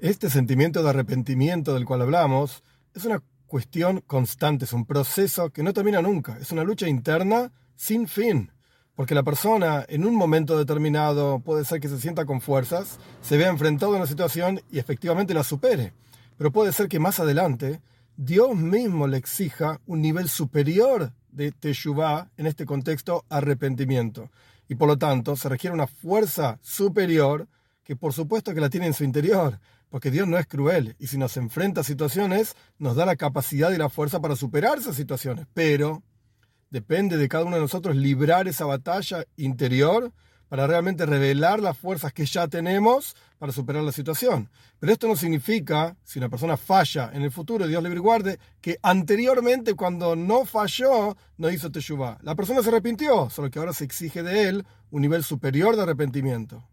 Este sentimiento de arrepentimiento del cual hablamos es una cuestión constante, es un proceso que no termina nunca, es una lucha interna sin fin, porque la persona en un momento determinado puede ser que se sienta con fuerzas, se vea enfrentado a una situación y efectivamente la supere, pero puede ser que más adelante Dios mismo le exija un nivel superior de teshuvah, en este contexto arrepentimiento, y por lo tanto se requiere una fuerza superior que por supuesto que la tiene en su interior, porque Dios no es cruel y si nos enfrenta a situaciones, nos da la capacidad y la fuerza para superar esas situaciones. Pero depende de cada uno de nosotros librar esa batalla interior para realmente revelar las fuerzas que ya tenemos para superar la situación. Pero esto no significa, si una persona falla en el futuro, Dios y guarde, que anteriormente cuando no falló, no hizo teshuvah. La persona se arrepintió, solo que ahora se exige de él un nivel superior de arrepentimiento.